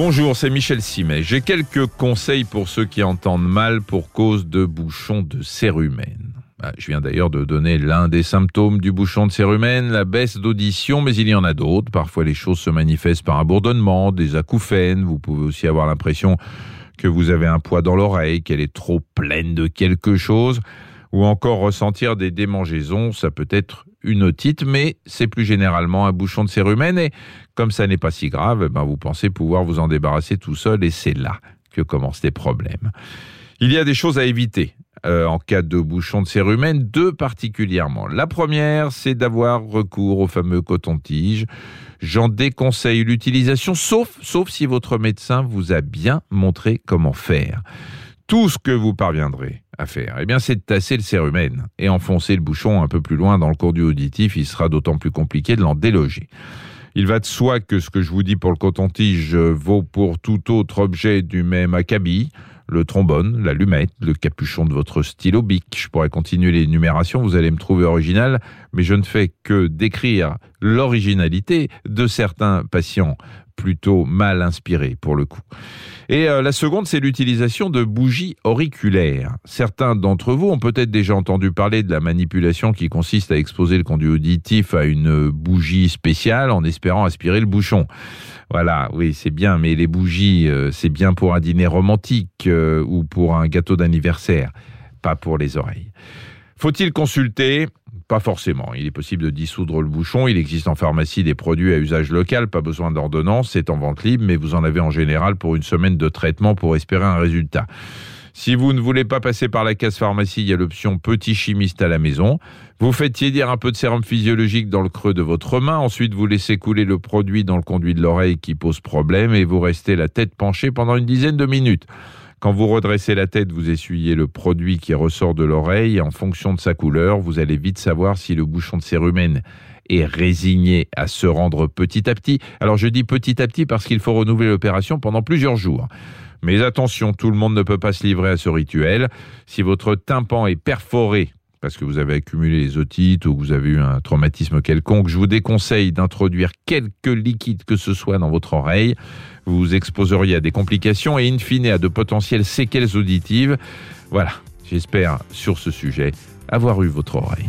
Bonjour, c'est Michel Simet. J'ai quelques conseils pour ceux qui entendent mal pour cause de bouchons de cérumen. Ah, je viens d'ailleurs de donner l'un des symptômes du bouchon de cérumen, la baisse d'audition, mais il y en a d'autres. Parfois les choses se manifestent par un bourdonnement, des acouphènes. Vous pouvez aussi avoir l'impression que vous avez un poids dans l'oreille, qu'elle est trop pleine de quelque chose, ou encore ressentir des démangeaisons. Ça peut être une otite, mais c'est plus généralement un bouchon de cérumen. Et comme ça n'est pas si grave, eh ben vous pensez pouvoir vous en débarrasser tout seul. Et c'est là que commencent les problèmes. Il y a des choses à éviter. Euh, en cas de bouchon de cérumen, deux particulièrement. La première, c'est d'avoir recours au fameux coton-tige. J'en déconseille l'utilisation, sauf, sauf si votre médecin vous a bien montré comment faire. Tout ce que vous parviendrez à faire, eh bien, c'est de tasser le cérumen et enfoncer le bouchon un peu plus loin dans le conduit auditif. Il sera d'autant plus compliqué de l'en déloger. Il va de soi que ce que je vous dis pour le coton-tige vaut pour tout autre objet du même acabit le trombone, l'allumette, le capuchon de votre stylo bic. Je pourrais continuer les numérations, vous allez me trouver original, mais je ne fais que décrire l'originalité de certains patients plutôt mal inspirés pour le coup. Et euh, la seconde, c'est l'utilisation de bougies auriculaires. Certains d'entre vous ont peut-être déjà entendu parler de la manipulation qui consiste à exposer le conduit auditif à une bougie spéciale en espérant aspirer le bouchon. Voilà, oui, c'est bien, mais les bougies, euh, c'est bien pour un dîner romantique euh, ou pour un gâteau d'anniversaire, pas pour les oreilles. Faut-il consulter? Pas forcément. Il est possible de dissoudre le bouchon. Il existe en pharmacie des produits à usage local, pas besoin d'ordonnance, c'est en vente libre, mais vous en avez en général pour une semaine de traitement pour espérer un résultat. Si vous ne voulez pas passer par la case pharmacie, il y a l'option petit chimiste à la maison. Vous faites tiédir un peu de sérum physiologique dans le creux de votre main. Ensuite, vous laissez couler le produit dans le conduit de l'oreille qui pose problème et vous restez la tête penchée pendant une dizaine de minutes. Quand vous redressez la tête, vous essuyez le produit qui ressort de l'oreille en fonction de sa couleur, vous allez vite savoir si le bouchon de cérumen est résigné à se rendre petit à petit. Alors je dis petit à petit parce qu'il faut renouveler l'opération pendant plusieurs jours. Mais attention, tout le monde ne peut pas se livrer à ce rituel. Si votre tympan est perforé parce que vous avez accumulé les otites ou que vous avez eu un traumatisme quelconque, je vous déconseille d'introduire quelque liquide que ce soit dans votre oreille. Vous vous exposeriez à des complications et in fine à de potentielles séquelles auditives. Voilà, j'espère sur ce sujet avoir eu votre oreille.